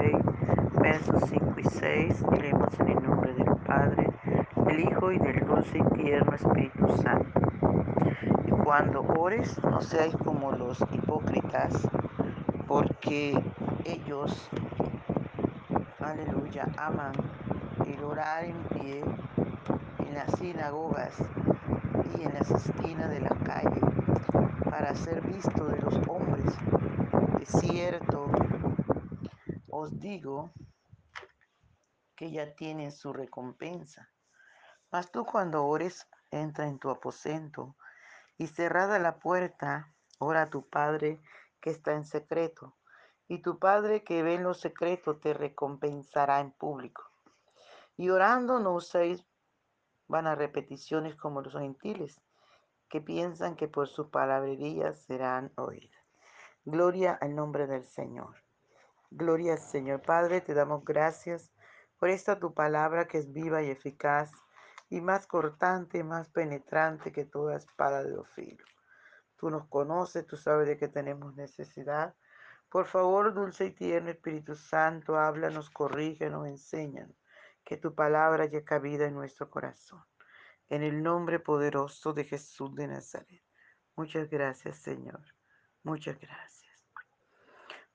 6, versos 5 y 6. Y leemos en el nombre del Padre, del Hijo y del dulce y tierno Espíritu Santo. Y cuando ores, no seáis como los hipócritas, porque ellos, aleluya, aman el orar en pie en las sinagogas y en las esquinas de la calle para ser visto de los hombres. De cierto, os digo que ya tienen su recompensa. Mas tú cuando ores, entra en tu aposento y cerrada la puerta, ora a tu Padre que está en secreto. Y tu Padre que ve en lo secreto te recompensará en público. Y orando no uséis van a repeticiones como los gentiles, que piensan que por sus palabrerías serán oídas. Gloria al nombre del Señor. Gloria al Señor. Padre, te damos gracias por esta tu palabra que es viva y eficaz y más cortante, más penetrante que toda espada de dos filos. Tú nos conoces, tú sabes de que tenemos necesidad. Por favor, dulce y tierno Espíritu Santo, háblanos, corrígenos, enséñanos que tu palabra haya cabida en nuestro corazón. En el nombre poderoso de Jesús de Nazaret. Muchas gracias, Señor. Muchas gracias.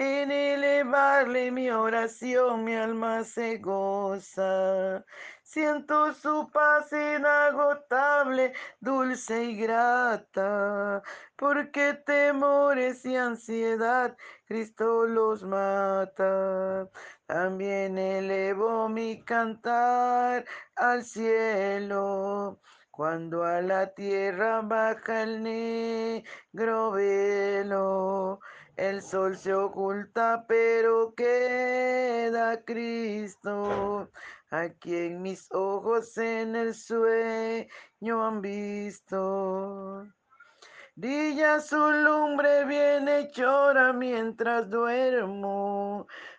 en elevarle mi oración mi alma se goza. Siento su paz inagotable, dulce y grata, porque temores y ansiedad Cristo los mata. También elevo mi cantar al cielo cuando a la tierra baja el negro velo, el sol se oculta, pero queda Cristo, a quien mis ojos en el sueño han visto. Brilla su lumbre bien llora mientras duermo.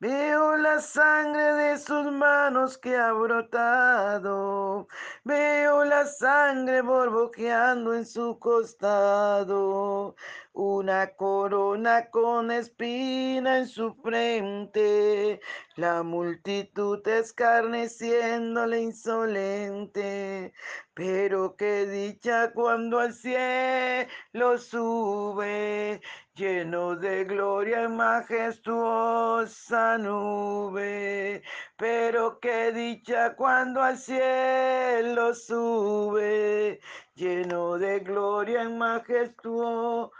Veo la sangre de sus manos que ha brotado. Veo la sangre borboqueando en su costado. Una corona con espina en su frente. La multitud escarneciéndole insolente. Pero qué dicha cuando al cielo sube, lleno de gloria y majestuosa nube. Pero qué dicha cuando al cielo sube, lleno de gloria y majestuosa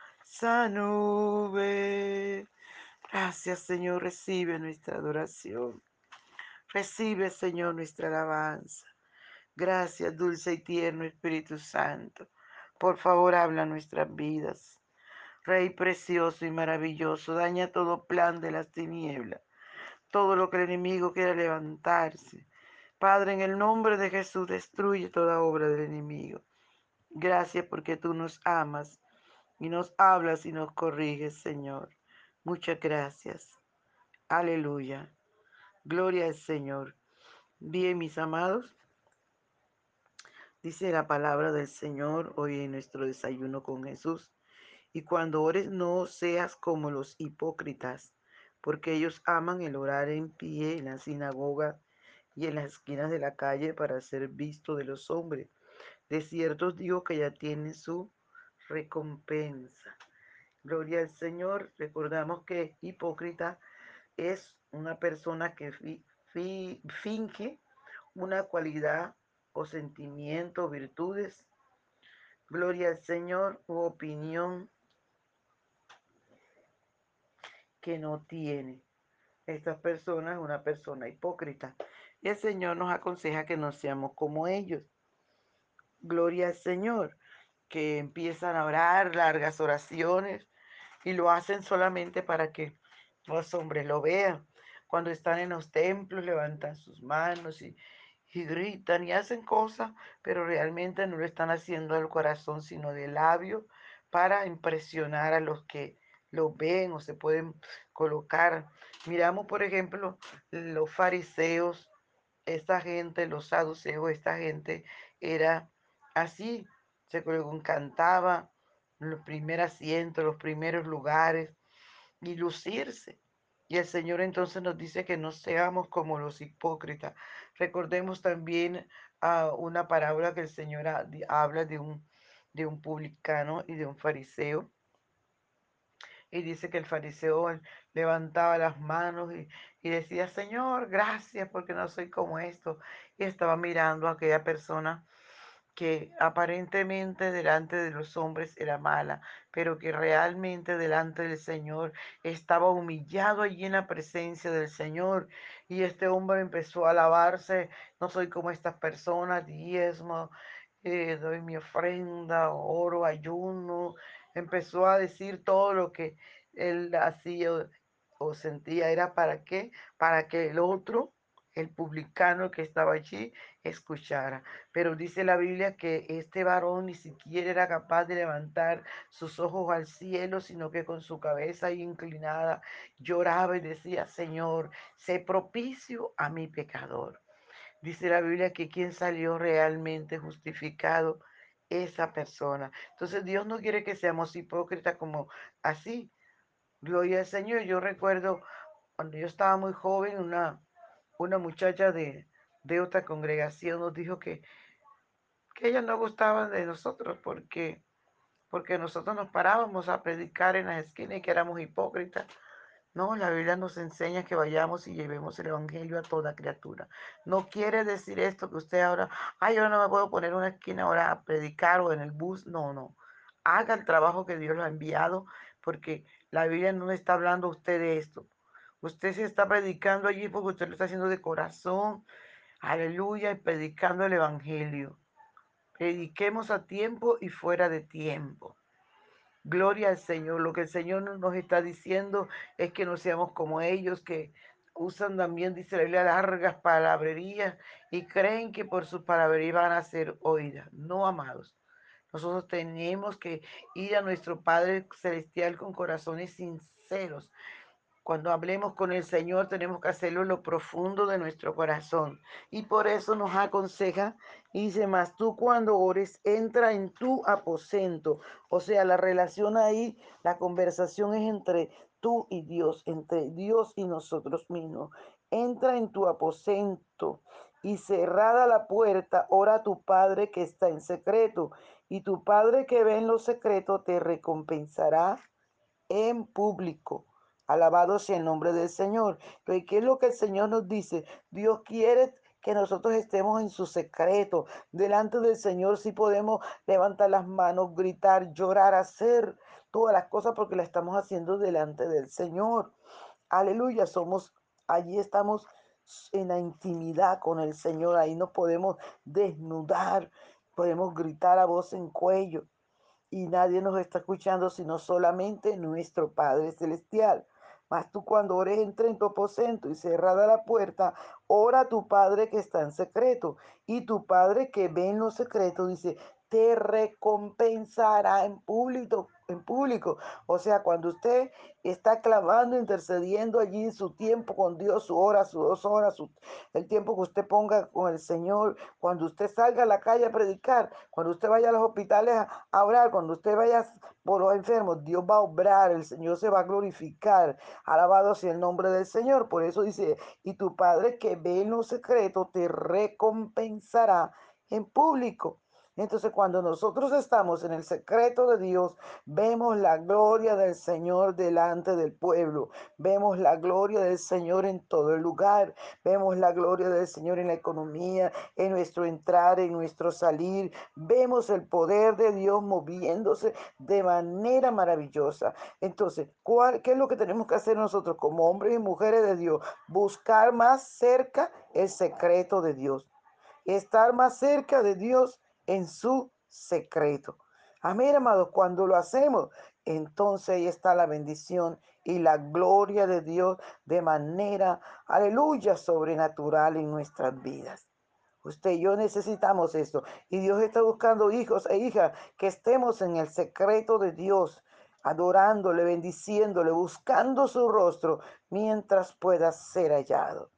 nube. Gracias Señor, recibe nuestra adoración. Recibe Señor nuestra alabanza. Gracias, dulce y tierno Espíritu Santo. Por favor, habla nuestras vidas. Rey precioso y maravilloso, daña todo plan de las tinieblas, todo lo que el enemigo quiera levantarse. Padre, en el nombre de Jesús, destruye toda obra del enemigo. Gracias porque tú nos amas y nos hablas y nos corriges, Señor. Muchas gracias. Aleluya. Gloria al Señor. Bien, mis amados. Dice la palabra del Señor hoy en nuestro desayuno con Jesús. Y cuando ores no seas como los hipócritas, porque ellos aman el orar en pie en la sinagoga y en las esquinas de la calle para ser visto de los hombres. De cierto digo que ya tienen su recompensa. Gloria al Señor. Recordamos que hipócrita es una persona que finge una cualidad o sentimiento, virtudes. Gloria al Señor, u opinión que no tiene. Estas personas una persona hipócrita. Y el Señor nos aconseja que no seamos como ellos. Gloria al Señor, que empiezan a orar largas oraciones y lo hacen solamente para que los hombres lo vean. Cuando están en los templos levantan sus manos y, y gritan y hacen cosas, pero realmente no lo están haciendo del corazón, sino del labio para impresionar a los que lo ven o se pueden colocar. Miramos, por ejemplo, los fariseos, esta gente, los saduceos, esta gente era así, se cantaba los primeros asientos, los primeros lugares y lucirse. Y el Señor entonces nos dice que no seamos como los hipócritas. Recordemos también a una parábola que el Señor habla de un, de un publicano y de un fariseo y dice que el fariseo levantaba las manos y, decía, Señor, gracias porque no soy como esto. Y estaba mirando a aquella persona que aparentemente delante de los hombres era mala, pero que realmente delante del Señor estaba humillado allí en la presencia del Señor. Y este hombre empezó a alabarse, no soy como estas personas, diezmo, eh, doy mi ofrenda, oro, ayuno, empezó a decir todo lo que él hacía o sentía era para qué, para que el otro, el publicano que estaba allí, escuchara. Pero dice la Biblia que este varón ni siquiera era capaz de levantar sus ojos al cielo, sino que con su cabeza inclinada lloraba y decía, Señor, sé propicio a mi pecador. Dice la Biblia que quien salió realmente justificado esa persona. Entonces Dios no quiere que seamos hipócritas como así. Gloria al Señor. Yo recuerdo cuando yo estaba muy joven, una, una muchacha de, de otra congregación nos dijo que, que ella no gustaba de nosotros porque, porque nosotros nos parábamos a predicar en las esquinas y que éramos hipócritas. No, la Biblia nos enseña que vayamos y llevemos el Evangelio a toda criatura. No quiere decir esto que usted ahora, ay, yo no me puedo poner una esquina ahora a predicar o en el bus. No, no. Haga el trabajo que Dios lo ha enviado, porque la Biblia no está hablando a usted de esto. Usted se está predicando allí porque usted lo está haciendo de corazón. Aleluya, y predicando el Evangelio. Prediquemos a tiempo y fuera de tiempo. Gloria al Señor. Lo que el Señor nos está diciendo es que no seamos como ellos, que usan también, dice la Biblia, largas palabrerías y creen que por sus palabrerías van a ser oídas. No, amados. Nosotros tenemos que ir a nuestro Padre Celestial con corazones sinceros, cuando hablemos con el Señor tenemos que hacerlo en lo profundo de nuestro corazón. Y por eso nos aconseja dice más, tú cuando ores, entra en tu aposento. O sea, la relación ahí, la conversación es entre tú y Dios, entre Dios y nosotros mismos. Entra en tu aposento y cerrada la puerta, ora a tu Padre que está en secreto. Y tu Padre que ve en lo secreto te recompensará en público. Alabado sea el nombre del Señor. Pero ¿qué es lo que el Señor nos dice? Dios quiere que nosotros estemos en su secreto. Delante del Señor si podemos levantar las manos, gritar, llorar, hacer todas las cosas porque la estamos haciendo delante del Señor. Aleluya, somos, allí estamos en la intimidad con el Señor. Ahí nos podemos desnudar, podemos gritar a voz en cuello y nadie nos está escuchando sino solamente nuestro Padre Celestial. Mas tú cuando ores entra en tu aposento y cerrada la puerta, ora a tu Padre que está en secreto. Y tu Padre que ve en lo secreto dice, te recompensará en público, en público. O sea, cuando usted está clamando, intercediendo allí su tiempo con Dios, su hora, sus dos horas, el tiempo que usted ponga con el Señor, cuando usted salga a la calle a predicar, cuando usted vaya a los hospitales a, a orar, cuando usted vaya por los enfermos, Dios va a obrar, el Señor se va a glorificar. Alabado sea el nombre del Señor. Por eso dice, y tu Padre que ve en lo secreto te recompensará en público. Entonces cuando nosotros estamos en el secreto de Dios, vemos la gloria del Señor delante del pueblo, vemos la gloria del Señor en todo el lugar, vemos la gloria del Señor en la economía, en nuestro entrar, en nuestro salir, vemos el poder de Dios moviéndose de manera maravillosa. Entonces, ¿cuál, ¿qué es lo que tenemos que hacer nosotros como hombres y mujeres de Dios? Buscar más cerca el secreto de Dios, estar más cerca de Dios en su secreto. Amén, amados, cuando lo hacemos, entonces ahí está la bendición y la gloria de Dios de manera, aleluya, sobrenatural en nuestras vidas. Usted y yo necesitamos eso. Y Dios está buscando hijos e hijas que estemos en el secreto de Dios, adorándole, bendiciéndole, buscando su rostro mientras pueda ser hallado.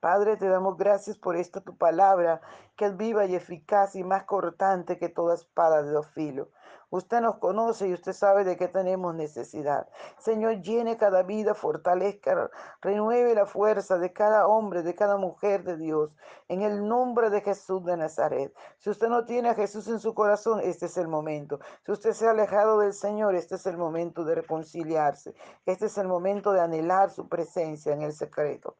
Padre, te damos gracias por esta tu palabra, que es viva y eficaz y más cortante que toda espada de dos filos. Usted nos conoce y usted sabe de qué tenemos necesidad. Señor, llene cada vida, fortalezca, renueve la fuerza de cada hombre, de cada mujer de Dios, en el nombre de Jesús de Nazaret. Si usted no tiene a Jesús en su corazón, este es el momento. Si usted se ha alejado del Señor, este es el momento de reconciliarse. Este es el momento de anhelar su presencia en el secreto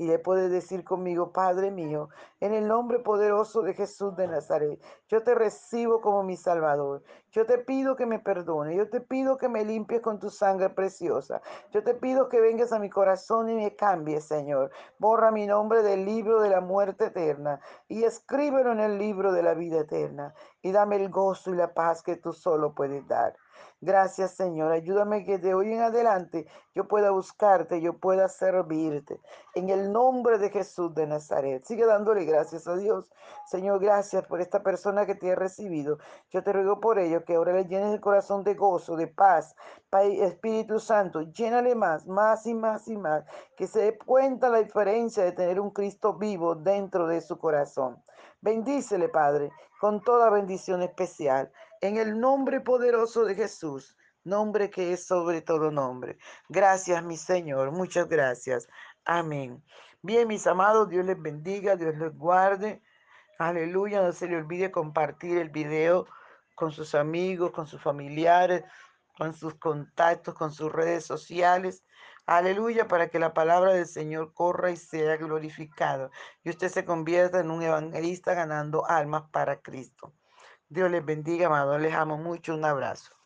y le puede decir conmigo, Padre mío, en el nombre poderoso de Jesús de Nazaret, yo te recibo como mi Salvador. Yo te pido que me perdone, yo te pido que me limpies con tu sangre preciosa. Yo te pido que vengas a mi corazón y me cambies, Señor. Borra mi nombre del libro de la muerte eterna y escríbelo en el libro de la vida eterna. Y dame el gozo y la paz que tú solo puedes dar. Gracias, Señor. Ayúdame que de hoy en adelante yo pueda buscarte, yo pueda servirte. En el nombre de Jesús de Nazaret. Sigue dándole gracias a Dios. Señor, gracias por esta persona que te ha recibido. Yo te ruego por ello que ahora le llenes el corazón de gozo, de paz. Espíritu Santo, llénale más, más y más y más. Que se dé cuenta la diferencia de tener un Cristo vivo dentro de su corazón. Bendícele, Padre, con toda bendición especial en el nombre poderoso de Jesús, nombre que es sobre todo nombre. Gracias, mi Señor, muchas gracias. Amén. Bien, mis amados, Dios les bendiga, Dios les guarde. Aleluya, no se le olvide compartir el video con sus amigos, con sus familiares, con sus contactos, con sus redes sociales. Aleluya, para que la palabra del Señor corra y sea glorificada. Y usted se convierta en un evangelista ganando almas para Cristo. Dios les bendiga, amados. Les amo mucho. Un abrazo.